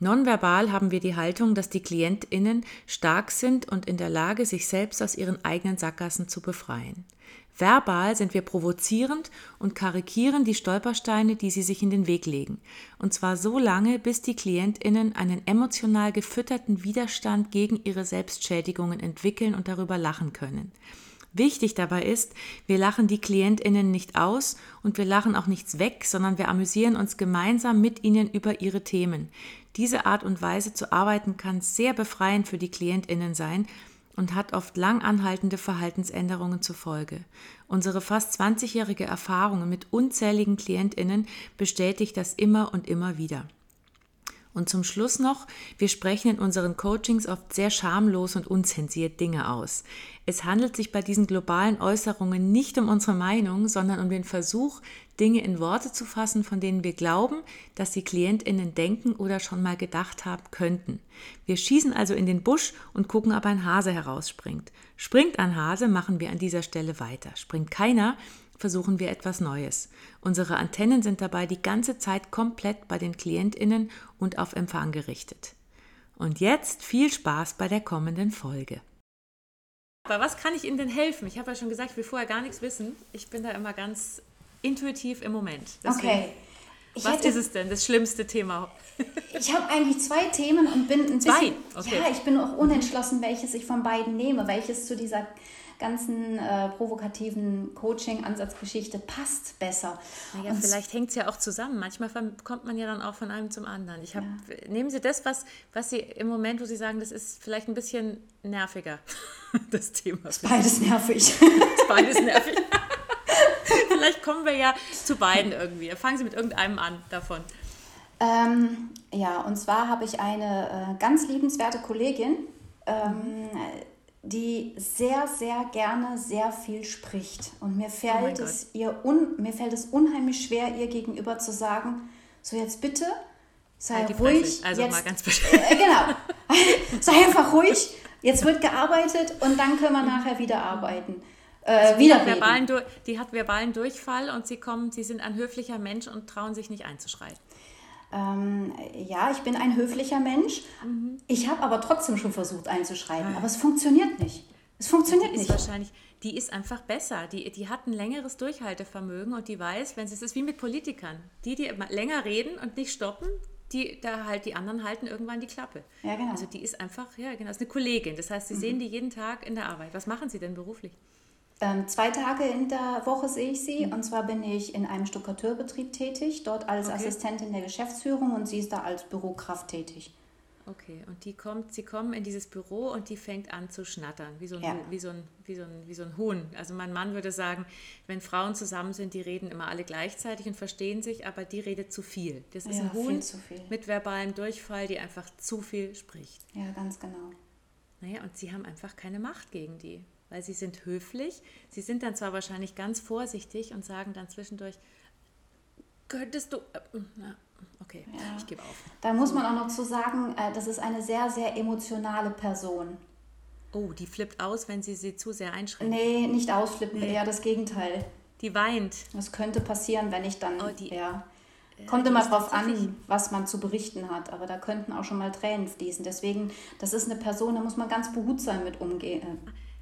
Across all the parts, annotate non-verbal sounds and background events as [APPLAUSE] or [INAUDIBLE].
Nonverbal haben wir die Haltung, dass die KlientInnen stark sind und in der Lage, sich selbst aus ihren eigenen Sackgassen zu befreien. Verbal sind wir provozierend und karikieren die Stolpersteine, die sie sich in den Weg legen. Und zwar so lange, bis die KlientInnen einen emotional gefütterten Widerstand gegen ihre Selbstschädigungen entwickeln und darüber lachen können. Wichtig dabei ist, wir lachen die KlientInnen nicht aus und wir lachen auch nichts weg, sondern wir amüsieren uns gemeinsam mit ihnen über ihre Themen. Diese Art und Weise zu arbeiten kann sehr befreiend für die KlientInnen sein und hat oft lang anhaltende Verhaltensänderungen zur Folge. Unsere fast 20-jährige Erfahrung mit unzähligen KlientInnen bestätigt das immer und immer wieder. Und zum Schluss noch, wir sprechen in unseren Coachings oft sehr schamlos und unzensiert Dinge aus. Es handelt sich bei diesen globalen Äußerungen nicht um unsere Meinung, sondern um den Versuch, Dinge in Worte zu fassen, von denen wir glauben, dass die Klientinnen denken oder schon mal gedacht haben könnten. Wir schießen also in den Busch und gucken, ob ein Hase herausspringt. Springt ein Hase, machen wir an dieser Stelle weiter. Springt keiner, versuchen wir etwas Neues. Unsere Antennen sind dabei die ganze Zeit komplett bei den Klientinnen und auf Empfang gerichtet. Und jetzt viel Spaß bei der kommenden Folge. Aber was kann ich Ihnen denn helfen? Ich habe ja schon gesagt, ich will vorher gar nichts wissen. Ich bin da immer ganz intuitiv im Moment. Deswegen, okay. Ich was hätte, ist es denn, das schlimmste Thema? [LAUGHS] ich habe eigentlich zwei Themen und bin ein bisschen, zwei? Okay. ja, ich bin auch unentschlossen, welches ich von beiden nehme, welches zu dieser ganzen äh, provokativen Coaching-Ansatzgeschichte passt besser. Naja, und vielleicht hängt es ja auch zusammen. Manchmal kommt man ja dann auch von einem zum anderen. Ich hab, ja. Nehmen Sie das, was, was Sie im Moment, wo Sie sagen, das ist vielleicht ein bisschen nerviger, [LAUGHS] das Thema. [LAUGHS] Ist beides nervig. ist beides nervig. vielleicht kommen wir ja zu beiden irgendwie. Fangen Sie mit irgendeinem an davon. Ähm, ja, und zwar habe ich eine äh, ganz liebenswerte Kollegin, ähm, mhm die sehr, sehr gerne sehr viel spricht. Und mir oh fällt, oh es, ihr un, mir fällt es unheimlich schwer, ihr gegenüber zu sagen, so jetzt bitte, sei halt ruhig. Also jetzt, mal ganz [LAUGHS] äh, Genau. [LAUGHS] sei einfach ruhig, jetzt wird gearbeitet und dann können wir nachher wieder arbeiten. Äh, also wieder die, hat verbalen, die hat verbalen Durchfall und sie kommen, sie sind ein höflicher Mensch und trauen sich nicht einzuschreiten ähm, ja, ich bin ein höflicher Mensch. Mhm. Ich habe aber trotzdem schon versucht einzuschreiben, aber es funktioniert nicht. Es funktioniert die nicht. Wahrscheinlich, die ist einfach besser. Die, die hat ein längeres Durchhaltevermögen und die weiß, wenn sie es ist wie mit Politikern, die, die länger reden und nicht stoppen, die da halt die anderen halten irgendwann die Klappe. Ja, genau. Also die ist einfach, ja, genau, ist eine Kollegin. Das heißt, sie mhm. sehen die jeden Tag in der Arbeit. Was machen sie denn beruflich? Ähm, zwei Tage in der Woche sehe ich sie. Mhm. Und zwar bin ich in einem Stuckateurbetrieb tätig, dort als okay. Assistentin der Geschäftsführung und sie ist da als Bürokraft tätig. Okay, und die kommt, sie kommen in dieses Büro und die fängt an zu schnattern, wie so ein, ja. wie so ein, wie so ein, wie so ein Huhn. Also mein Mann würde sagen, wenn Frauen zusammen sind, die reden immer alle gleichzeitig und verstehen sich, aber die redet zu viel. Das ist ja, ein Huhn mit verbalem Durchfall, die einfach zu viel spricht. Ja, ganz genau. Naja, und sie haben einfach keine Macht gegen die weil sie sind höflich. Sie sind dann zwar wahrscheinlich ganz vorsichtig und sagen dann zwischendurch, könntest du... Äh, na, okay, ja. ich gebe auf. Da muss man auch noch zu sagen, äh, das ist eine sehr, sehr emotionale Person. Oh, die flippt aus, wenn sie sie zu sehr einschränkt. Nee, nicht ausflippen, nee. eher das Gegenteil. Die weint. Das könnte passieren, wenn ich dann... Oh, die, ja. Kommt immer drauf an, was man zu berichten hat, aber da könnten auch schon mal Tränen fließen. Deswegen, das ist eine Person, da muss man ganz behutsam mit umgehen.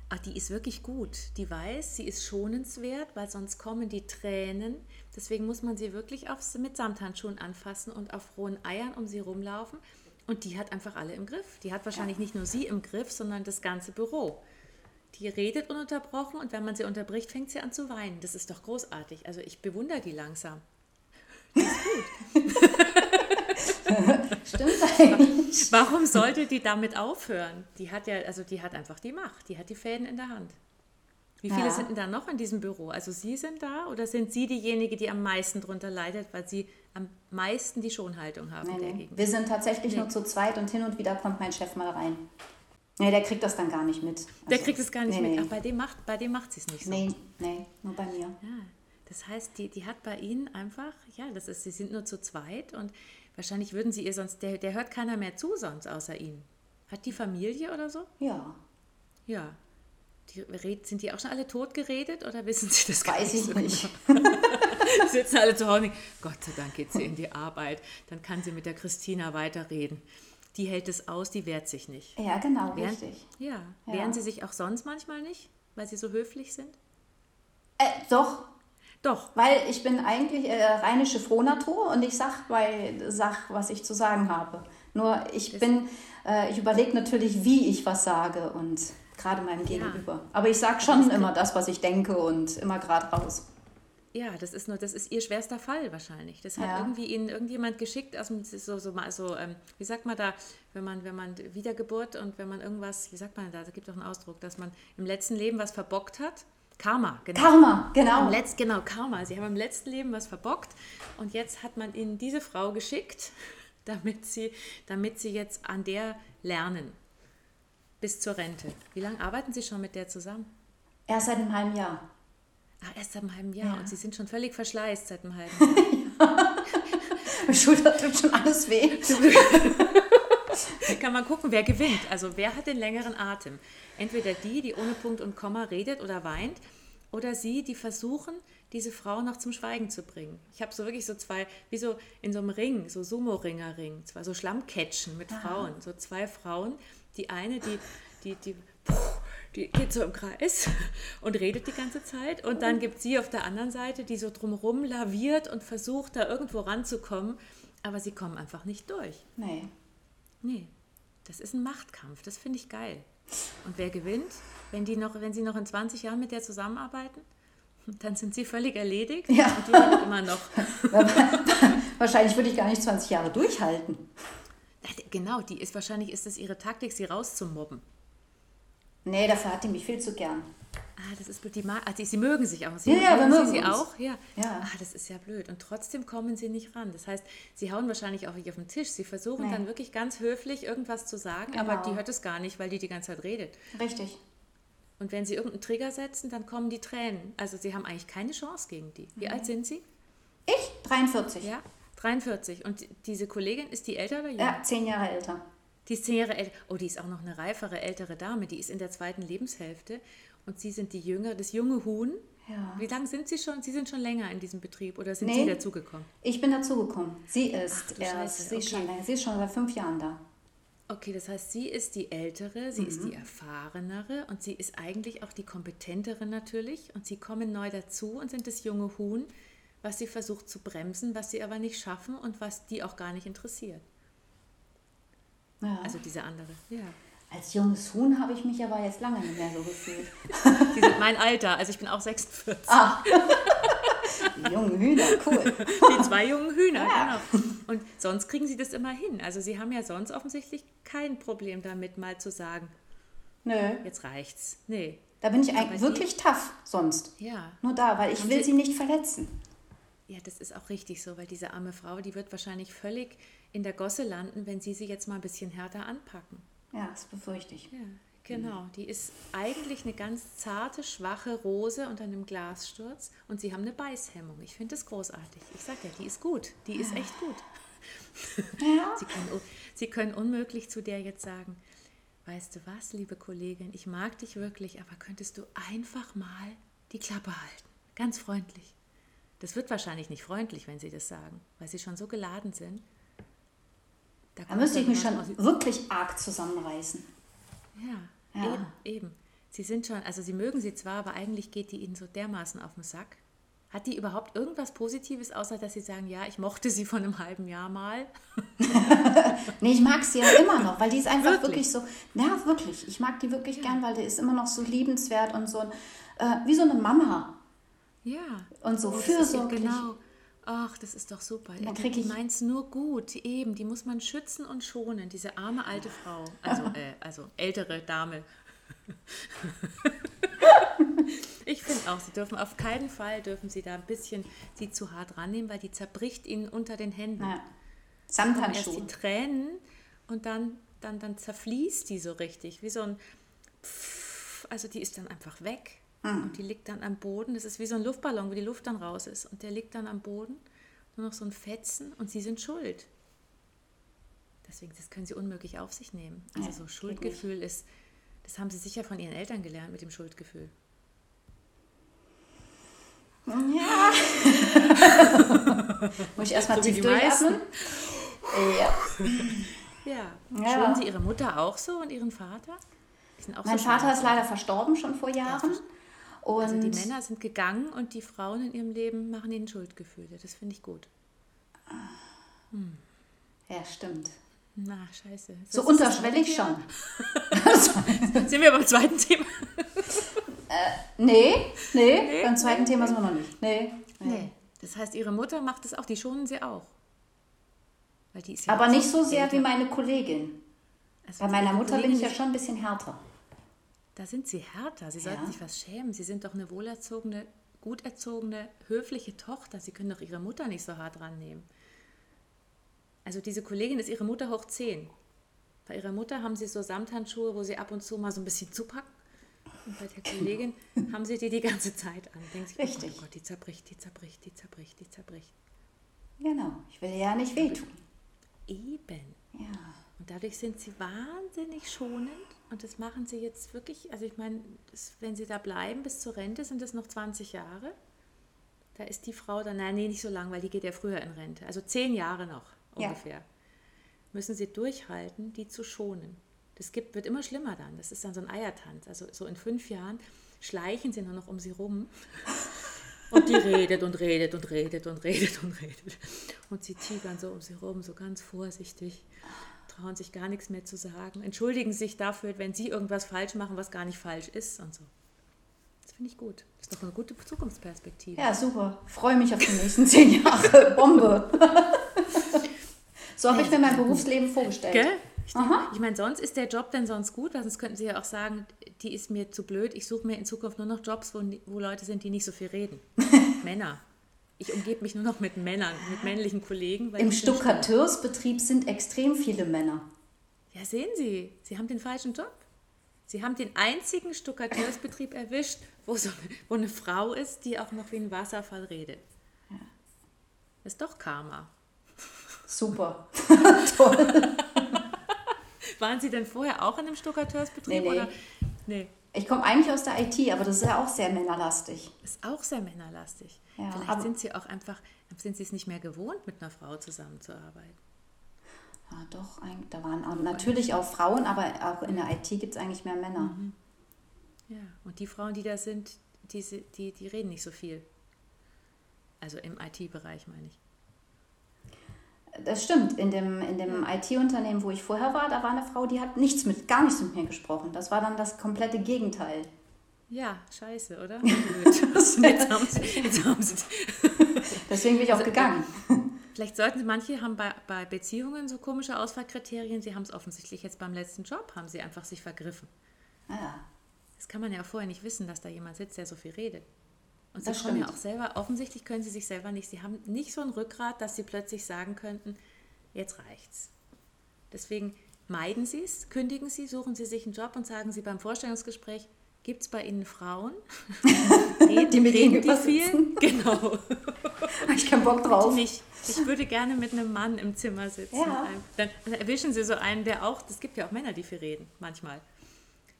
Ach, die ist wirklich gut. Die weiß, sie ist schonenswert, weil sonst kommen die Tränen. Deswegen muss man sie wirklich aufs, mit Samthandschuhen anfassen und auf rohen Eiern um sie rumlaufen. Und die hat einfach alle im Griff. Die hat wahrscheinlich ja. nicht nur sie im Griff, sondern das ganze Büro. Die redet ununterbrochen und wenn man sie unterbricht, fängt sie an zu weinen. Das ist doch großartig. Also ich bewundere die langsam. Die ist gut. [LAUGHS] [LAUGHS] Stimmt eigentlich. Warum sollte die damit aufhören? Die hat ja, also die hat einfach die Macht, die hat die Fäden in der Hand. Wie viele ja. sind denn da noch in diesem Büro? Also Sie sind da oder sind Sie diejenige, die am meisten darunter leidet, weil Sie am meisten die Schonhaltung haben? Nee, nee. Wir sind tatsächlich nee. nur zu zweit und hin und wieder kommt mein Chef mal rein. Nee, der kriegt das dann gar nicht mit. Also, der kriegt es gar nicht nee, mit. Ach, bei dem macht, bei dem macht sie es nicht so. Nee, nee, nur bei mir. Ja, das heißt, die, die hat bei Ihnen einfach, ja, das ist, sie sind nur zu zweit und wahrscheinlich würden sie ihr sonst, der, der hört keiner mehr zu sonst außer Ihnen. Hat die Familie oder so? Ja. Ja. Die, sind die auch schon alle tot geredet oder wissen Sie das gar Weiß ich so nicht. [LAUGHS] sitzen alle zu Hause. Gott sei Dank geht sie in die Arbeit. Dann kann sie mit der Christina weiterreden. Die hält es aus, die wehrt sich nicht. Ja, genau, Wehren, richtig. Ja. ja. Wehren sie sich auch sonst manchmal nicht, weil sie so höflich sind? Äh, doch. Doch. Weil ich bin eigentlich äh, rheinische Frohnatur und ich sag, weil, sag, was ich zu sagen habe. Nur ich das bin, äh, ich überlege natürlich, wie ich was sage und gerade meinem Gegenüber. Ja. Aber ich sage schon immer das, was ich denke und immer gerade raus. Ja, das ist nur, das ist ihr schwerster Fall wahrscheinlich. Das hat ja. irgendwie ihnen irgendjemand geschickt aus dem so, so, so ähm, wie sagt man da, wenn man, wenn man Wiedergeburt und wenn man irgendwas, wie sagt man da, da gibt es auch einen Ausdruck, dass man im letzten Leben was verbockt hat. Karma, genau. Karma, genau. Im Letz, genau, Karma. Sie haben im letzten Leben was verbockt und jetzt hat man ihnen diese Frau geschickt, [LAUGHS] damit sie, damit sie jetzt an der lernen. Bis zur Rente. Wie lange arbeiten Sie schon mit der zusammen? Erst seit einem halben Jahr. Ah, erst seit einem halben Jahr. Ja. Und Sie sind schon völlig verschleißt seit einem halben [LAUGHS] Jahr. Meine Schulter tut schon alles weh. [LAUGHS] Da [LAUGHS] kann man gucken, wer gewinnt. Also wer hat den längeren Atem? Entweder die, die ohne Punkt und Komma redet oder weint, oder sie, die versuchen, diese Frau noch zum Schweigen zu bringen. Ich habe so wirklich so zwei, wie so in so einem Ring, so Sumo-Ringer-Ring, zwei so Schlammcatchen mit. Frauen, so zwei Frauen. Die eine, die, die, die, die geht so im Kreis [LAUGHS] und redet die ganze Zeit. Und dann gibt es sie auf der anderen Seite, die so drumherum laviert und versucht, da irgendwo ranzukommen. Aber sie kommen einfach nicht durch. Nee. Nee. Das ist ein Machtkampf. Das finde ich geil. Und wer gewinnt, wenn, die noch, wenn sie noch in 20 Jahren mit der zusammenarbeiten? Dann sind sie völlig erledigt ja. und die haben immer noch. [LAUGHS] [LAUGHS] Wahrscheinlich würde ich gar nicht 20 Jahre durchhalten. Genau, die ist wahrscheinlich ist es ihre Taktik, sie rauszumobben. Nee, dafür hat die mich viel zu gern. Ah, das ist blöd. Die, also, sie mögen sich auch. Sie ja, ja, mögen sie uns. auch. Ja. ja. Ah, das ist ja blöd. Und trotzdem kommen sie nicht ran. Das heißt, sie hauen wahrscheinlich auch nicht auf den Tisch. Sie versuchen nee. dann wirklich ganz höflich irgendwas zu sagen, genau. aber die hört es gar nicht, weil die die ganze Zeit redet. Richtig. Und wenn sie irgendeinen Trigger setzen, dann kommen die Tränen. Also sie haben eigentlich keine Chance gegen die. Wie mhm. alt sind sie? Ich? 43. Ja, 43. Und diese Kollegin, ist die älter oder jünger? Ja, zehn Jahre älter. Die ist zehn Jahre älter. Oh, die ist auch noch eine reifere, ältere Dame. Die ist in der zweiten Lebenshälfte. Und Sie sind die Jüngere, das junge Huhn. Ja. Wie lange sind Sie schon? Sie sind schon länger in diesem Betrieb oder sind nee, Sie dazugekommen? Ich bin dazugekommen. Sie ist Ach, erst, sie, ist schon, sie ist schon seit fünf Jahren da. Okay, das heißt, sie ist die Ältere, sie mhm. ist die Erfahrenere und sie ist eigentlich auch die Kompetentere natürlich. Und sie kommen neu dazu und sind das junge Huhn, was sie versucht zu bremsen, was sie aber nicht schaffen und was die auch gar nicht interessiert. Ja. Also diese andere, ja. Als junges Huhn habe ich mich aber jetzt lange nicht mehr so gefühlt. [LAUGHS] Sie sind mein Alter, also ich bin auch 46. Ah. Die jungen Hühner, cool. Die zwei jungen Hühner, ja. genau. Und sonst kriegen sie das immer hin. Also sie haben ja sonst offensichtlich kein Problem damit, mal zu sagen, Nö. Jetzt reicht's. Nee. Da bin ich eigentlich wirklich sie, tough sonst. Ja. Nur da, weil ich Und will sie, sie nicht verletzen. Ja, das ist auch richtig so, weil diese arme Frau, die wird wahrscheinlich völlig in der Gosse landen, wenn sie sie jetzt mal ein bisschen härter anpacken. Ja, das befürchte ich. Ja, genau. Die ist eigentlich eine ganz zarte, schwache Rose unter einem Glassturz und sie haben eine Beißhemmung. Ich finde das großartig. Ich sage ja, die ist gut. Die ist echt gut. Ja. [LAUGHS] Sie, können, sie können unmöglich zu der jetzt sagen, weißt du was, liebe Kollegin, ich mag dich wirklich, aber könntest du einfach mal die Klappe halten? Ganz freundlich. Das wird wahrscheinlich nicht freundlich, wenn sie das sagen, weil sie schon so geladen sind. Da, da müsste ich mich schon wirklich arg zusammenreißen. Ja, ja, eben, eben. Sie sind schon, also Sie mögen sie zwar, aber eigentlich geht die Ihnen so dermaßen auf den Sack. Hat die überhaupt irgendwas Positives, außer dass Sie sagen, ja, ich mochte sie vor einem halben Jahr mal? [LAUGHS] nee, ich mag sie ja immer noch, weil die ist einfach wirklich, wirklich so, ja, wirklich. Ich mag die wirklich ja. gern, weil die ist immer noch so liebenswert und so, äh, wie so eine Mama. Ja. Und so oh, fürsorglich. Genau. Ach, das ist doch super. Dann die, die meint es nur gut, eben. Die muss man schützen und schonen, diese arme alte Frau. Also, [LAUGHS] äh, also ältere Dame. [LAUGHS] ich finde auch, sie dürfen auf keinen Fall, dürfen sie da ein bisschen sie zu hart rannehmen, weil die zerbricht ihnen unter den Händen. Ja. Samthandschuhe. Erst die Tränen und dann dann, dann zerfließt die so richtig, wie so ein Pfff, also die ist dann einfach weg. Mhm. Und die liegt dann am Boden. Das ist wie so ein Luftballon, wo die Luft dann raus ist. Und der liegt dann am Boden, nur noch so ein Fetzen und sie sind schuld. Deswegen, das können sie unmöglich auf sich nehmen. Also so Schuldgefühl ist, das haben sie sicher von ihren Eltern gelernt mit dem Schuldgefühl. Ja. [LAUGHS] Muss ich erstmal so tief durchatmen? Ja. Ja. ja. Schonen Sie Ihre Mutter auch so und Ihren Vater? mein so Vater ist leider verstorben schon vor Jahren. Und also die Männer sind gegangen und die Frauen in ihrem Leben machen ihnen Schuldgefühle. Das finde ich gut. Hm. Ja, stimmt. Na, scheiße. So unterschwellig schon. [LAUGHS] sind wir beim zweiten Thema? äh, nee, nee, nee, beim zweiten nee, Thema sind wir noch nicht. Nee, nee. nee. Das heißt, ihre Mutter macht es auch, die schonen sie auch. Weil die ist ja Aber nicht so sehr älter. wie meine Kollegin. Also Bei meiner Mutter bin ich ja schon ein bisschen härter. Da sind sie härter. Sie ja. sollten sich was schämen. Sie sind doch eine wohlerzogene, gut erzogene, höfliche Tochter. Sie können doch ihre Mutter nicht so hart rannehmen. Also diese Kollegin ist ihre Mutter hoch 10. Bei ihrer Mutter haben sie so Samthandschuhe, wo sie ab und zu mal so ein bisschen zupacken. Und bei der Kollegin [LAUGHS] haben sie die die ganze Zeit an. Denken sie, Richtig. oh Gott, die zerbricht, die zerbricht, die zerbricht, die zerbricht. Genau, ich will ja nicht wehtun. Eben. Ja. Und dadurch sind sie wahnsinnig schonend und das machen sie jetzt wirklich, also ich meine, wenn sie da bleiben bis zur Rente, sind das noch 20 Jahre. Da ist die Frau dann, nein, nee, nicht so lang, weil die geht ja früher in Rente. Also zehn Jahre noch ungefähr. Ja. Müssen sie durchhalten, die zu schonen. Das gibt, wird immer schlimmer dann. Das ist dann so ein Eiertanz. Also so in fünf Jahren schleichen sie nur noch um sie rum. [LAUGHS] Und die redet und redet und redet und redet und redet. Und sie tigern so um sie rum, so ganz vorsichtig, trauen sich gar nichts mehr zu sagen, entschuldigen sich dafür, wenn sie irgendwas falsch machen, was gar nicht falsch ist und so. Das finde ich gut. Das ist doch eine gute Zukunftsperspektive. Ja, super. Freue mich auf die nächsten [LAUGHS] zehn Jahre. Bombe. So habe ich mir mein Berufsleben vorgestellt. Gell? Ich, ich meine, sonst ist der Job denn sonst gut, weil sonst könnten Sie ja auch sagen, die ist mir zu blöd, ich suche mir in Zukunft nur noch Jobs, wo, wo Leute sind, die nicht so viel reden. [LAUGHS] Männer. Ich umgebe mich nur noch mit Männern, mit männlichen Kollegen. Im Stuckateursbetrieb sind extrem viele Männer. Ja, sehen Sie, Sie haben den falschen Job. Sie haben den einzigen Stuckateursbetrieb [LAUGHS] erwischt, wo, so, wo eine Frau ist, die auch noch wie ein Wasserfall redet. Ja. Ist doch Karma. Super. [LAUGHS] Toll. [LAUGHS] Waren Sie denn vorher auch in einem Stuckateursbetrieb? Nee, nee. Oder? nee. Ich komme eigentlich aus der IT, aber das ist ja auch sehr männerlastig. Ist auch sehr männerlastig. Ja, Vielleicht sind Sie auch einfach, sind Sie es nicht mehr gewohnt, mit einer Frau zusammenzuarbeiten. Ja, doch, da waren auch, natürlich auch Frauen, aber auch in der IT gibt es eigentlich mehr Männer. Mhm. Ja, und die Frauen, die da sind, die, die, die reden nicht so viel. Also im IT-Bereich meine ich. Das stimmt. In dem, in dem IT-Unternehmen, wo ich vorher war, da war eine Frau, die hat nichts mit, gar nichts mit mir gesprochen. Das war dann das komplette Gegenteil. Ja, scheiße, oder? [LAUGHS] [LAUGHS] jetzt haben sie, jetzt haben sie. [LAUGHS] Deswegen bin ich auch also, gegangen. Vielleicht sollten Sie, manche haben bei, bei Beziehungen so komische Auswahlkriterien, sie haben es offensichtlich jetzt beim letzten Job, haben sie einfach sich vergriffen. Ah. Das kann man ja vorher nicht wissen, dass da jemand sitzt, der so viel redet. Und sie das kommen ja auch selber, offensichtlich können sie sich selber nicht, sie haben nicht so ein Rückgrat, dass sie plötzlich sagen könnten, jetzt reicht's. Deswegen meiden sie es, kündigen sie, suchen sie sich einen Job und sagen sie beim Vorstellungsgespräch, gibt es bei Ihnen Frauen? [LAUGHS] reden, die mir gegenüber viel? [LAUGHS] Genau. Ich keinen Bock drauf. Nicht. Ich würde gerne mit einem Mann im Zimmer sitzen. Ja. Dann, dann, erwischen Sie so einen, der auch, es gibt ja auch Männer, die viel reden, manchmal.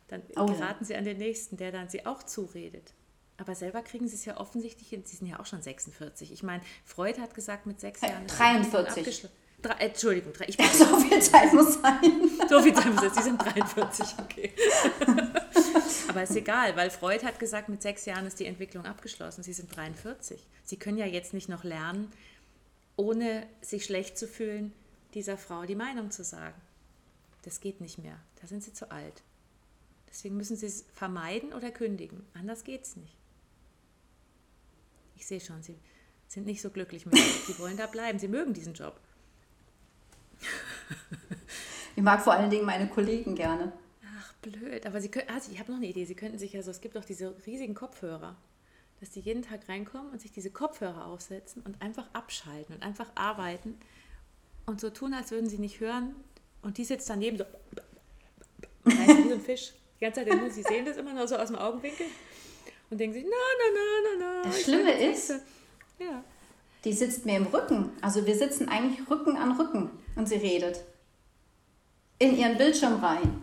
Dann oh. geraten Sie an den Nächsten, der dann Sie auch zuredet. Aber selber kriegen sie es ja offensichtlich hin. Sie sind ja auch schon 46. Ich meine, Freud hat gesagt, mit sechs Jahren. 43. Drei, äh, Entschuldigung, ich bin so viel Zeit muss sein. [LAUGHS] So viel Zeit muss sein. Sie sind 43, okay. [LAUGHS] Aber ist egal, weil Freud hat gesagt, mit sechs Jahren ist die Entwicklung abgeschlossen. Sie sind 43. Sie können ja jetzt nicht noch lernen, ohne sich schlecht zu fühlen, dieser Frau die Meinung zu sagen. Das geht nicht mehr. Da sind sie zu alt. Deswegen müssen sie es vermeiden oder kündigen. Anders geht es nicht. Ich sehe schon, sie sind nicht so glücklich mit sich. Sie wollen da bleiben. Sie mögen diesen Job. Ich mag vor allen Dingen meine Kollegen gerne. Ach, blöd. Aber Sie können, also ich habe noch eine Idee. Sie könnten sich ja so, es gibt doch diese riesigen Kopfhörer, dass die jeden Tag reinkommen und sich diese Kopfhörer aufsetzen und einfach abschalten und einfach arbeiten und so tun, als würden sie nicht hören Und die sitzt daneben so, [LAUGHS] wie so ein Fisch. Die ganze Zeit, sie sehen das immer nur so aus dem Augenwinkel und denken sich, na, na, na, na, na. Das Schlimme ist, ja. die sitzt mir im Rücken. Also wir sitzen eigentlich Rücken an Rücken und sie redet. In ihren Bildschirm rein.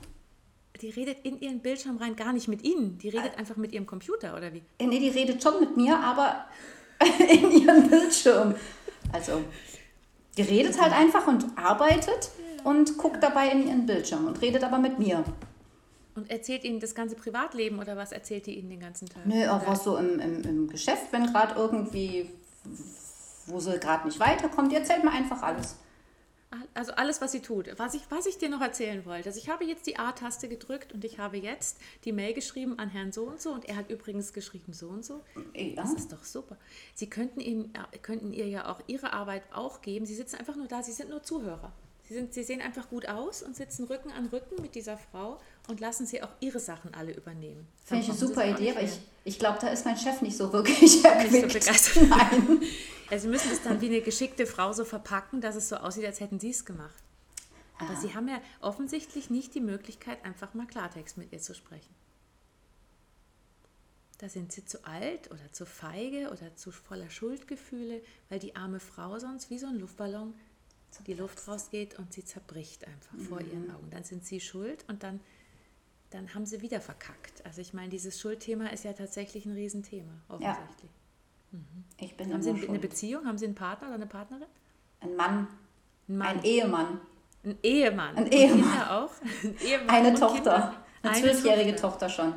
Die redet in ihren Bildschirm rein gar nicht mit Ihnen. Die redet einfach mit ihrem Computer, oder wie? Nee, die redet schon mit mir, aber [LAUGHS] in ihrem Bildschirm. Also, die redet halt einfach und arbeitet und guckt dabei in ihren Bildschirm und redet aber mit mir. Und erzählt Ihnen das ganze Privatleben oder was erzählt die Ihnen den ganzen Tag? Nö, auch was so im, im, im Geschäft, wenn gerade irgendwie, wo sie gerade nicht weiterkommt, die erzählt mir einfach alles. Also alles, was sie tut. Was ich, was ich dir noch erzählen wollte. Also ich habe jetzt die A-Taste gedrückt und ich habe jetzt die Mail geschrieben an Herrn so und so und er hat übrigens geschrieben so und so. Ja. Das ist doch super. Sie könnten, ihm, äh, könnten ihr ja auch ihre Arbeit auch geben. Sie sitzen einfach nur da, sie sind nur Zuhörer. Sie, sind, sie sehen einfach gut aus und sitzen Rücken an Rücken mit dieser Frau und lassen sie auch ihre Sachen alle übernehmen. Finde ich eine super Idee, aber ich, ich glaube, da ist mein Chef nicht so wirklich erquickt. [LAUGHS] Nicht so begeistert. [LAUGHS] Nein. [LAUGHS] Ja, sie müssen das dann wie eine geschickte Frau so verpacken, dass es so aussieht, als hätten sie es gemacht. Aber ah. sie haben ja offensichtlich nicht die Möglichkeit, einfach mal Klartext mit ihr zu sprechen. Da sind sie zu alt oder zu feige oder zu voller Schuldgefühle, weil die arme Frau sonst wie so ein Luftballon die Luft rausgeht und sie zerbricht einfach mhm. vor ihren Augen. Dann sind sie schuld und dann, dann haben sie wieder verkackt. Also ich meine, dieses Schuldthema ist ja tatsächlich ein Riesenthema, offensichtlich. Ja. Mhm. Ich bin haben Sie eine schuld. Beziehung? Haben Sie einen Partner oder eine Partnerin? Ein Mann. Ein, Mann. ein Ehemann. Ein Ehemann. Ein Ehemann. auch? Ein [LAUGHS] Ehemann eine Tochter. Kinder. Eine zwölfjährige Tochter. Tochter schon.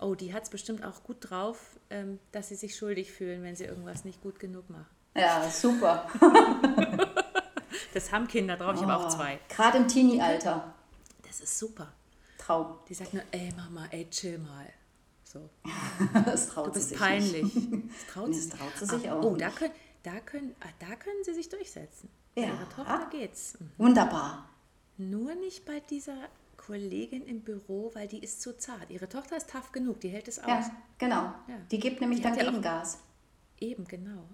Oh, die hat es bestimmt auch gut drauf, ähm, dass sie sich schuldig fühlen, wenn sie irgendwas nicht gut genug machen. Ja, super. [LAUGHS] Das haben Kinder drauf, ich oh, habe auch zwei. Gerade im Teenie-Alter. Das ist super. Traum. Die sagt nur, ey Mama, ey, chill mal. So. [LAUGHS] das traut du bist sie sich peinlich. Nicht. Das traut, nee, das traut sie sich auch. Oh, da können, da, können, ah, da können sie sich durchsetzen. Ja. Bei ihrer Tochter geht's. Mhm. Wunderbar. Nur nicht bei dieser Kollegin im Büro, weil die ist zu zart. Ihre Tochter ist tough genug, die hält es aus. Ja, genau. Ja. Die gibt nämlich die dann Gegengas. Eben, genau.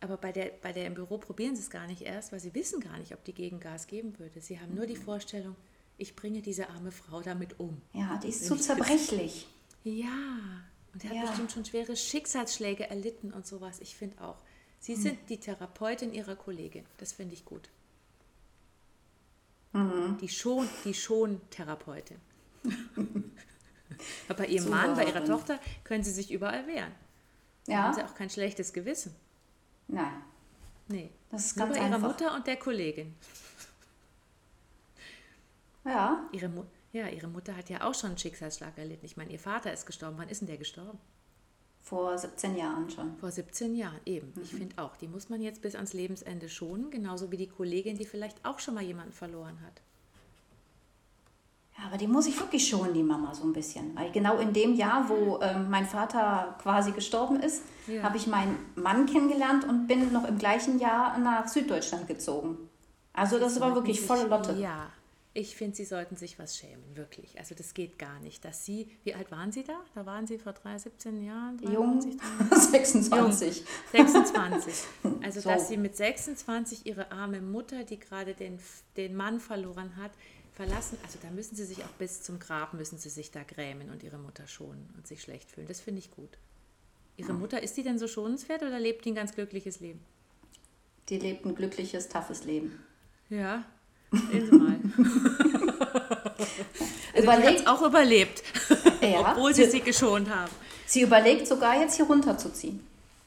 Aber bei der, bei der im Büro probieren sie es gar nicht erst, weil sie wissen gar nicht, ob die Gegengas geben würde. Sie haben nur die mhm. Vorstellung, ich bringe diese arme Frau damit um. Ja, die ist zu zerbrechlich. Ja, und er ja. hat bestimmt schon schwere Schicksalsschläge erlitten und sowas. Ich finde auch. Sie mhm. sind die Therapeutin ihrer Kollegin. Das finde ich gut. Mhm. Die schon, die schon Therapeutin. Aber [LAUGHS] bei ihrem Mann, bei ihrer Tochter können sie sich überall wehren. Ja. Da haben sie auch kein schlechtes Gewissen. Nein. Nee. Das ist ganz Nur bei einfach. ihrer Mutter und der Kollegin. Ja. Ihre, Mu ja, ihre Mutter hat ja auch schon einen Schicksalsschlag erlitten. Ich meine, ihr Vater ist gestorben. Wann ist denn der gestorben? Vor 17 Jahren schon. Vor 17 Jahren, eben. Mhm. Ich finde auch, die muss man jetzt bis ans Lebensende schonen, genauso wie die Kollegin, die vielleicht auch schon mal jemanden verloren hat. Ja, aber die muss ich wirklich schonen, die Mama, so ein bisschen. Weil genau in dem Jahr, wo ähm, mein Vater quasi gestorben ist, ja. habe ich meinen Mann kennengelernt und bin noch im gleichen Jahr nach Süddeutschland gezogen. Also das, das war wirklich volle Lotte. Ja, ich finde, Sie sollten sich was schämen, wirklich. Also das geht gar nicht, dass Sie, wie alt waren Sie da? Da waren Sie vor 3, 17 Jahren? 93, Jung, 26. [LAUGHS] Jung, 26. Also so. dass Sie mit 26 Ihre arme Mutter, die gerade den, den Mann verloren hat, verlassen, also da müssen sie sich auch bis zum Grab, müssen sie sich da grämen und ihre Mutter schonen und sich schlecht fühlen. Das finde ich gut. Ihre Mutter, ist die denn so schonenswert oder lebt die ein ganz glückliches Leben? Die lebt ein glückliches, toughes Leben. Ja, sehen Sie mal. [LAUGHS] also überlegt, die auch überlebt, ja, [LAUGHS] obwohl sie, sie sie geschont haben. Sie überlegt sogar jetzt hier runterzuziehen.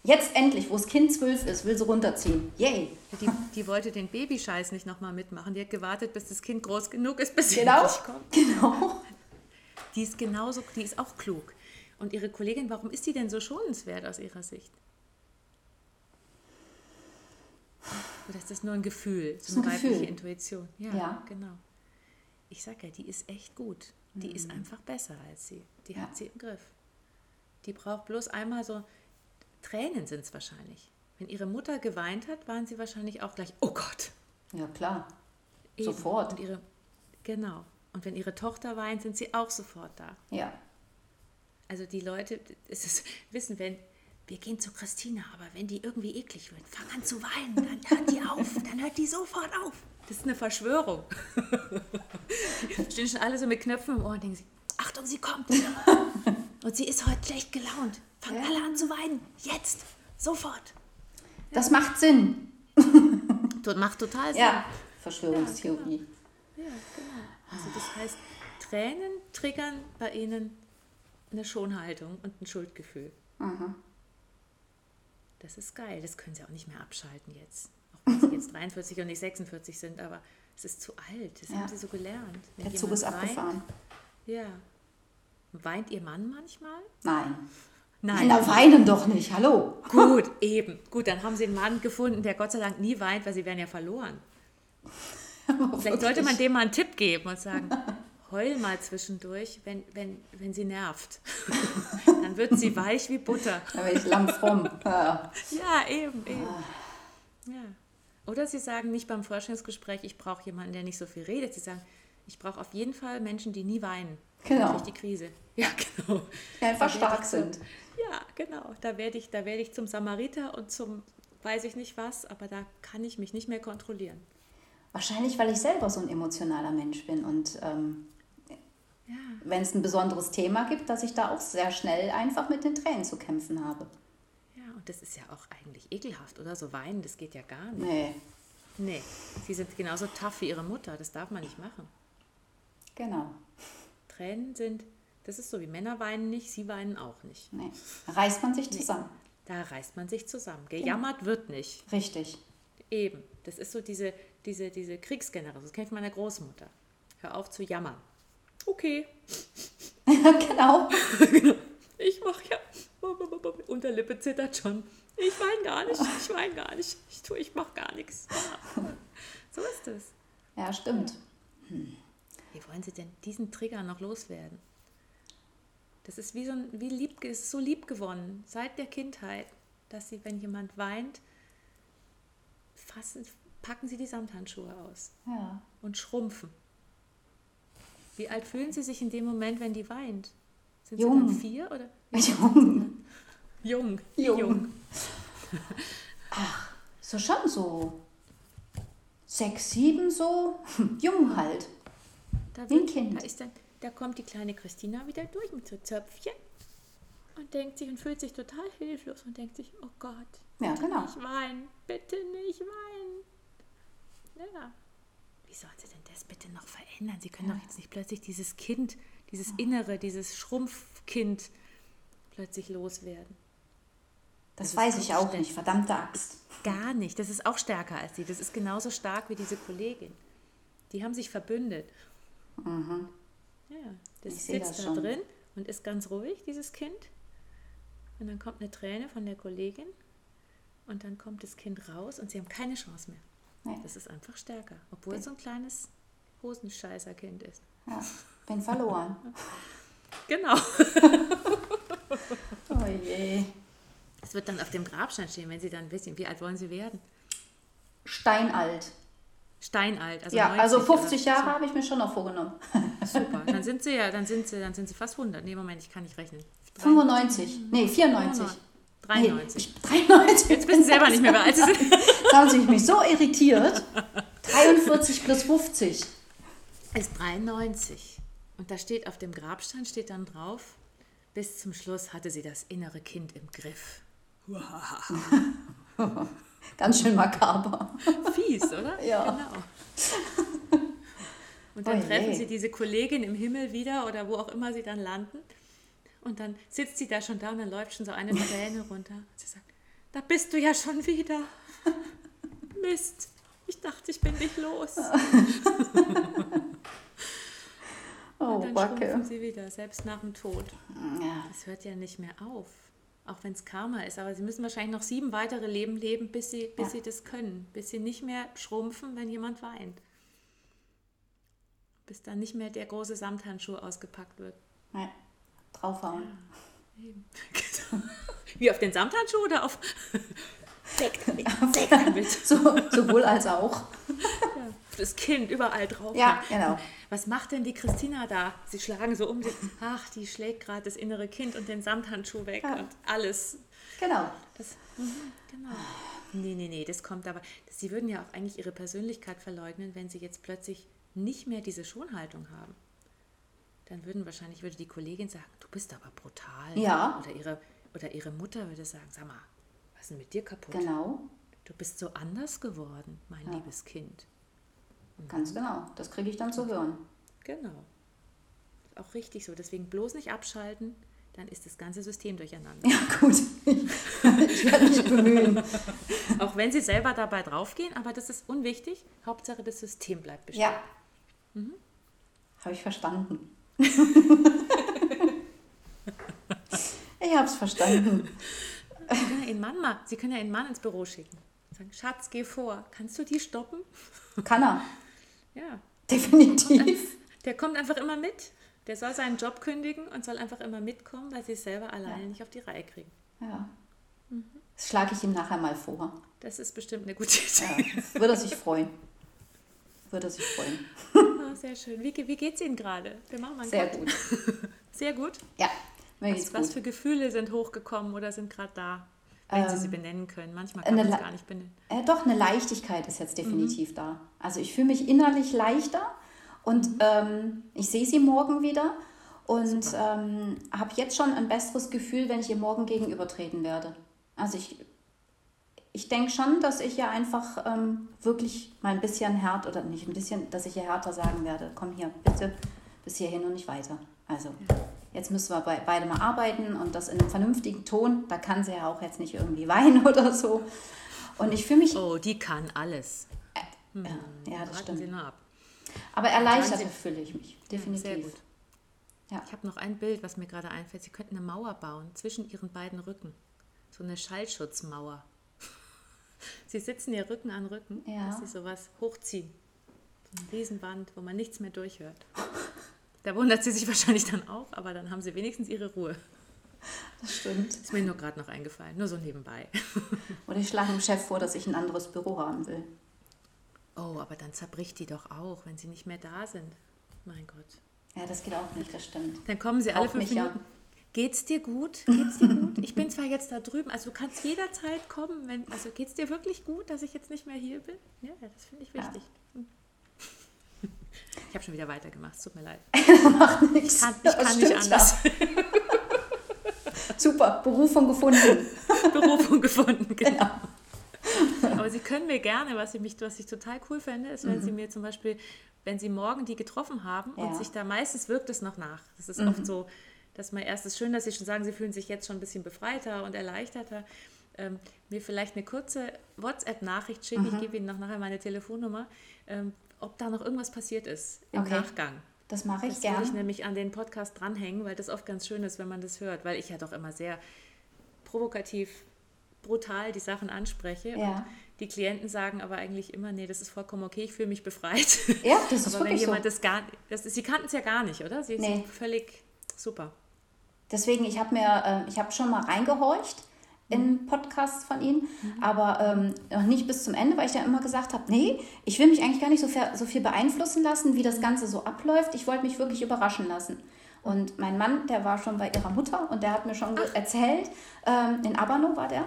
Jetzt endlich, wo das Kind zwölf ist, will sie runterziehen. Yay. Die, die wollte den Babyscheiß nicht nochmal mitmachen. Die hat gewartet, bis das Kind groß genug ist, bis sie genau, endlich kommt. [LAUGHS] Genau. Die ist genauso, die ist auch klug. Und ihre Kollegin, warum ist die denn so schonenswert aus ihrer Sicht? Oder ist das nur ein Gefühl, so eine ein weibliche Gefühl. Intuition? Ja, ja, genau. Ich sage ja, die ist echt gut. Die mhm. ist einfach besser als sie. Die ja. hat sie im Griff. Die braucht bloß einmal so Tränen sind es wahrscheinlich. Wenn ihre Mutter geweint hat, waren sie wahrscheinlich auch gleich, oh Gott. Ja, klar. Eben. Sofort. Und ihre, genau. Und wenn ihre Tochter weint, sind sie auch sofort da. Ja. Also die Leute, es ist, wissen, wenn, wir gehen zu Christina, aber wenn die irgendwie eklig wird, fang an zu weinen, dann hört die auf, dann hört die sofort auf. Das ist eine Verschwörung. Stehen schon alle so mit Knöpfen im Ohr und denken sich, Achtung, sie kommt. Und sie ist heute schlecht gelaunt. Fangen alle an zu weinen. Jetzt. Sofort. Das macht Sinn. Das macht total Sinn. Ja, Verschwörungstheorie. Ja, genau. Also das heißt, Tränen triggern bei ihnen eine Schonhaltung und ein Schuldgefühl. Das ist geil. Das können sie auch nicht mehr abschalten jetzt. Auch wenn sie jetzt 43 und nicht 46 sind, aber es ist zu alt. Das Ja. haben sie so gelernt. Wenn Der Zug ist abgefahren. Weint, ja. Weint ihr Mann manchmal? Nein. Nein. Männer weinen doch nicht. Hallo. Gut, eben. Gut, dann haben sie einen Mann gefunden, der Gott sei Dank nie weint, weil sie wären ja verloren. [LAUGHS] Vielleicht sollte man dem mal einen Tipp geben und sagen, heul mal zwischendurch, wenn, wenn, wenn sie nervt. [LAUGHS] Dann wird sie weich wie Butter. Werde ich lang fromm. Ja. Ja, eben, eben. Ja. Oder sie sagen nicht beim Vorstellungsgespräch, ich brauche jemanden, der nicht so viel redet. Sie sagen, ich brauche auf jeden Fall Menschen, die nie weinen. Genau. Durch die Krise. [LAUGHS] Ja, genau. Die einfach stark sind. Ja, genau. Da werde ich, da werde ich zum Samariter und zum weiß ich nicht was, aber da kann ich mich nicht mehr kontrollieren. Wahrscheinlich, weil ich selber so ein emotionaler Mensch bin und ähm, Ja. wenn es ein besonderes Thema gibt, dass ich da auch sehr schnell einfach mit den Tränen zu kämpfen habe. Ja, und das ist ja auch eigentlich ekelhaft, oder? So weinen, das geht ja gar nicht. Nee, Nee, sie sind genauso tough wie ihre Mutter, das darf man nicht machen. genau. Tränen sind, das ist so wie Männer weinen nicht, sie weinen auch nicht. Nee. Da reißt man sich zusammen. Da reißt man sich zusammen. Gejammert wird nicht. Richtig. Eben. Das ist so diese, diese, diese Kriegsgeneration. Das kenne ich von meiner Großmutter. Hör auf zu jammern. Okay, [LAUGHS] genau. ich mach ja. Unterlippe zittert schon. Ich weine gar nicht, ich weine gar nicht. Ich tue, ich mach gar nichts. So ist es. Ja, stimmt. Wie wollen Sie denn diesen Trigger noch loswerden? Das ist wie so ein, wie lieb, ist so lieb gewonnen seit der Kindheit, dass Sie, wenn jemand weint, fassen, packen Sie die Samthandschuhe aus Ja. und schrumpfen. Wie alt fühlen Sie sich in dem Moment, wenn die weint? Sind Jung. Sie dann vier oder [LAUGHS] Jung. jung? Jung. jung. So schon so. Sechs, sieben so. [LAUGHS] Jung halt. Da, Wie ein Kind. da, ist dann, da kommt die kleine Christina wieder durch mit so Zöpfchen und denkt sich und fühlt sich total hilflos und denkt sich, oh Gott, Ja, bitte genau. nicht weinen, bitte nicht weinen. Ja. Wie soll sie denn das bitte noch verändern? Sie können doch jetzt nicht plötzlich dieses Kind, dieses Innere, dieses Schrumpfkind plötzlich loswerden. Das, Das weiß ich auch nicht. Verdammte Axt. Gar nicht. Das ist auch stärker als sie. Das ist genauso stark wie diese Kollegin. Die haben sich verbündet. Ja, das Ich sitzt das da schon. drin und ist ganz ruhig, dieses Kind. Und dann kommt eine Träne von der Kollegin und dann kommt das Kind raus und sie haben keine Chance mehr. Nee. Das ist einfach stärker, obwohl es so ein kleines Hosenscheißerkind ist. Ja, bin verloren. [LAUGHS] Genau. [LAUGHS] Oh je. Es wird dann auf dem Grabstein stehen, wenn sie dann wissen, wie alt wollen sie werden. Steinalt. Steinalt, also ja, 90 also oder 50 so. Jahre habe ich mir schon noch vorgenommen. [LAUGHS] Super. Dann sind sie ja, dann sind sie, dann sind sie fast 100. Nee, Moment, ich kann nicht rechnen. 95. Nee, 94. 93. Nee, ich, 93. Jetzt wissen sie selber nicht mehr, wie alt. Jetzt [LAUGHS] haben sie mich so irritiert. 43 plus 50. ist 93. Und da steht auf dem Grabstein steht dann drauf, bis zum Schluss hatte sie das innere Kind im Griff. [LAUGHS] Ganz schön makaber. Fies, oder? [LAUGHS] Ja. Genau. Und dann Oh treffen sie diese Kollegin im Himmel wieder oder wo auch immer sie dann landen. Und dann sitzt sie da schon da und dann läuft schon so eine Träne runter. Und sie sagt, da bist du ja schon wieder. [LAUGHS] Mist, ich dachte, ich bin dich los. [LAUGHS] Oh, Und dann Backe. schrumpfen sie wieder, selbst nach dem Tod. Ja, Es hört ja nicht mehr auf. Auch wenn es Karma ist. Aber sie müssen wahrscheinlich noch sieben weitere Leben leben, bis sie, bis Ja. sie das können. Bis sie nicht mehr schrumpfen, wenn jemand weint. Bis dann nicht mehr der große Samthandschuh ausgepackt wird. ja. Draufhauen. [LAUGHS] Wie auf den Samthandschuh oder auf. Weg damit, weg damit. So, sowohl als auch. [LAUGHS] Das Kind überall drauf. Ja, genau. was macht denn die Christina da? Sie schlagen so um sich, ach, die schlägt gerade das innere Kind und den Samthandschuh weg ja. und alles. Genau. Das, mhm, genau. Nee, nee, nee, das kommt aber. Sie würden ja auch eigentlich ihre Persönlichkeit verleugnen, wenn sie jetzt plötzlich nicht mehr diese Schonhaltung haben. Dann würden wahrscheinlich würde die Kollegin sagen, du bist aber brutal. Ja. Oder ihre, oder ihre Mutter würde sagen, sag mal, was ist denn mit dir kaputt? Genau. Du bist so anders geworden, mein ja. liebes Kind. Mhm. Ganz genau. Das kriege ich dann zu hören. Genau. Auch richtig so. Deswegen bloß nicht abschalten, dann ist das ganze System durcheinander. Ja, gut. Ich werde mich bemühen. [LAUGHS] Auch wenn Sie selber dabei draufgehen, aber das ist unwichtig. Hauptsache, das System bleibt bestehen. Ja. Mhm. Habe ich verstanden. [LAUGHS] ich habe es verstanden. Sie können, ja Ihren Mann mal, Sie können ja Ihren Mann ins Büro schicken. Sagen, Schatz, geh vor. Kannst du die stoppen? Kann er. [LAUGHS] Ja. Definitiv. Der kommt einfach immer mit. Der soll seinen Job kündigen und soll einfach immer mitkommen, weil sie es selber alleine ja. nicht auf die Reihe kriegen. Ja. Mhm. Das schlage ich ihm nachher mal vor. Das ist bestimmt eine gute Idee. Ja, würde er sich freuen. Würde er sich freuen. [LAUGHS] Sehr schön. Wie, wie geht es Ihnen gerade? Wir machen mal Sehr Cut. gut. [LAUGHS] Sehr gut? Ja, mir was, was für Gefühle sind hochgekommen oder sind gerade da? Wenn ähm, Sie sie ähm, benennen können. Manchmal kann man es gar nicht benennen. Äh, doch, eine Leichtigkeit ist jetzt definitiv mhm. da. Also ich fühle mich innerlich leichter und mhm. ähm, ich sehe sie morgen wieder und ähm, habe jetzt schon ein besseres Gefühl, wenn ich ihr morgen gegenübertreten werde. Also ich, ich denke schon, dass ich ihr einfach ähm, wirklich mal ein bisschen härter, oder nicht ein bisschen, dass ich ihr härter sagen werde, komm hier, bitte bis hierhin und nicht weiter. Also jetzt müssen wir bei, beide mal arbeiten und das in einem vernünftigen Ton. Da kann sie ja auch jetzt nicht irgendwie [LAUGHS] weinen oder so. Und ich fühle mich... Oh, die kann alles. Äh, ja, ja, das stimmt. Sie nur ab. Aber erleichtert fühle ich mich, definitiv. Sehr gut. Ja. Ich habe noch ein Bild, was mir gerade einfällt. Sie könnten eine Mauer bauen zwischen ihren beiden Rücken. So eine Schallschutzmauer. Sie sitzen ihr Rücken an Rücken, ja. dass sie sowas hochziehen. So ein Riesenband, wo man nichts mehr durchhört. Da wundert sie sich wahrscheinlich dann auch, aber dann haben sie wenigstens ihre Ruhe. Das stimmt. Ist mir nur gerade noch eingefallen, nur so nebenbei. [LAUGHS] Oder ich schlage dem Chef vor, dass ich ein anderes Büro haben will. Oh, aber dann zerbricht die doch auch, wenn sie nicht mehr da sind. Mein Gott. Ja, das geht auch nicht, das stimmt. Dann kommen sie alle auch fünf Minuten. Ja. Geht's dir gut? Geht's dir gut? Ich bin zwar jetzt da drüben, also du kannst jederzeit kommen, wenn, also geht's dir wirklich gut, dass ich jetzt nicht mehr hier bin? Ja, das finde ich wichtig. Ja. Ich habe schon wieder weitergemacht, es tut mir leid. [LAUGHS] Macht nichts. Ich kann, ich kann nicht anders. [LAUGHS] Super, Berufung gefunden. [LAUGHS] Berufung gefunden, genau. Ja. Aber Sie können mir gerne, was ich, mich, was ich total cool fände, ist, wenn mhm. Sie mir zum Beispiel, wenn Sie morgen die getroffen haben ja. und sich da meistens wirkt es noch nach. Das ist mhm. oft so, dass man erst ist schön, dass Sie schon sagen, Sie fühlen sich jetzt schon ein bisschen befreiter und erleichterter. Ähm, mir vielleicht eine kurze WhatsApp-Nachricht schicken, mhm. ich gebe Ihnen noch nachher meine Telefonnummer, ähm, ob da noch irgendwas passiert ist im okay. Nachgang. Das mache ich das gerne. Das ich nämlich an den Podcast dranhängen, weil das oft ganz schön ist, wenn man das hört, weil ich ja doch immer sehr provokativ brutal die Sachen anspreche. Ja. Und die Klienten sagen aber eigentlich immer, nee, das ist vollkommen okay, ich fühle mich befreit. Ja, das [LAUGHS] ist aber wirklich wenn jemand so. das gar das, Sie kannten es ja gar nicht, oder? Sie nee. sind völlig super. Deswegen, ich habe mir, äh, ich habe schon mal reingehorcht in mhm. Podcasts von Ihnen, mhm. aber ähm, noch nicht bis zum Ende, weil ich ja immer gesagt habe, nee, ich will mich eigentlich gar nicht so, so viel beeinflussen lassen, wie das Ganze so abläuft. Ich wollte mich wirklich überraschen lassen. Und mein Mann, der war schon bei ihrer Mutter und der hat mir schon Ach. erzählt, ähm, in Abano war der,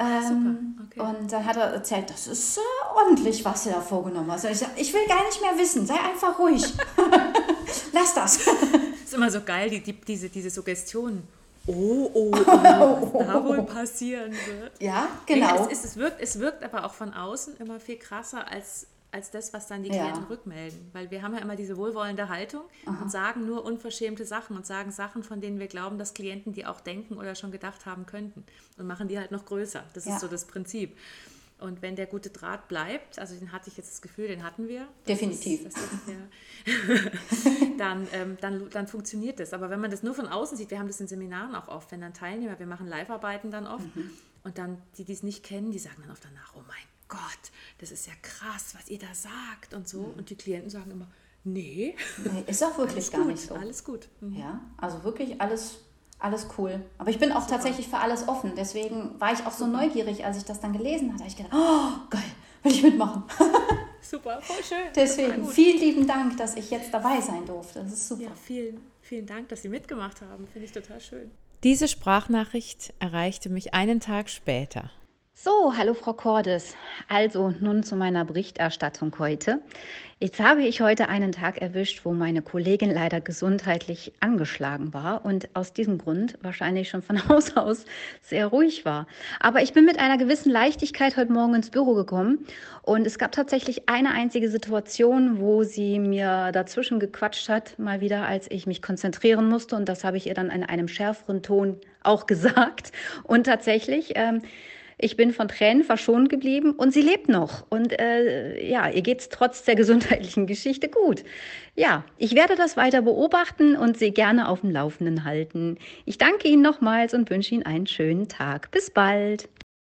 ähm, okay. Und dann hat er erzählt, das ist äh, ordentlich, was er da vorgenommen hat. Also ich, ich will gar nicht mehr wissen, sei einfach ruhig. [LAUGHS] Lass das. das [LAUGHS] ist immer so geil, die, die, diese, diese Suggestion. Oh, oh, oh, [LAUGHS] was da wohl passieren wird. Ja, genau. Es, ist, es, wirkt, es wirkt aber auch von außen immer viel krasser als als das, was dann die Klienten ja. rückmelden. Weil wir haben ja immer diese wohlwollende Haltung Aha. und sagen nur unverschämte Sachen und sagen Sachen, von denen wir glauben, dass Klienten die auch denken oder schon gedacht haben könnten und machen die halt noch größer. Das ja. ist so das Prinzip. Und wenn der gute Draht bleibt, also den hatte ich jetzt das Gefühl, den hatten wir. Definitiv. Ist, ja, [LAUGHS] dann, ähm, dann, dann funktioniert das. Aber wenn man das nur von außen sieht, wir haben das in Seminaren auch oft, wenn dann Teilnehmer, wir machen Live-Arbeiten dann oft mhm. und dann die, die es nicht kennen, die sagen dann oft danach, oh mein Gott, das ist ja krass, was ihr da sagt und so. Mhm. Und die Klienten sagen immer, nee. nee ist auch wirklich gar gut, nicht so. Alles gut. Mhm. Ja, also wirklich alles, alles cool. Aber ich bin auch Super. tatsächlich für alles offen. Deswegen war ich auch so neugierig, als ich das dann gelesen hatte. Ich gedacht, oh, geil, will ich mitmachen. [LAUGHS] super, voll schön. Deswegen vielen lieben Dank, dass ich jetzt dabei sein durfte. Das ist super. Ja, vielen, vielen Dank, dass Sie mitgemacht haben. Finde ich total schön. Diese Sprachnachricht erreichte mich einen Tag später. So, hallo Frau Cordes. Also nun zu meiner Berichterstattung heute. Jetzt habe ich heute einen Tag erwischt, wo meine Kollegin leider gesundheitlich angeschlagen war und aus diesem Grund wahrscheinlich schon von [LAUGHS] Haus aus sehr ruhig war. Aber ich bin mit einer gewissen Leichtigkeit heute Morgen ins Büro gekommen und es gab tatsächlich eine einzige Situation, wo sie mir dazwischen gequatscht hat, mal wieder, als ich mich konzentrieren musste und das habe ich ihr dann in einem schärferen Ton auch [LAUGHS] gesagt. Und tatsächlich, ähm, ich bin von Tränen verschont geblieben und sie lebt noch. Und äh, ja, ihr geht es trotz der gesundheitlichen Geschichte gut. Ja, ich werde das weiter beobachten und sie gerne auf dem Laufenden halten. Ich danke Ihnen nochmals und wünsche Ihnen einen schönen Tag. Bis bald.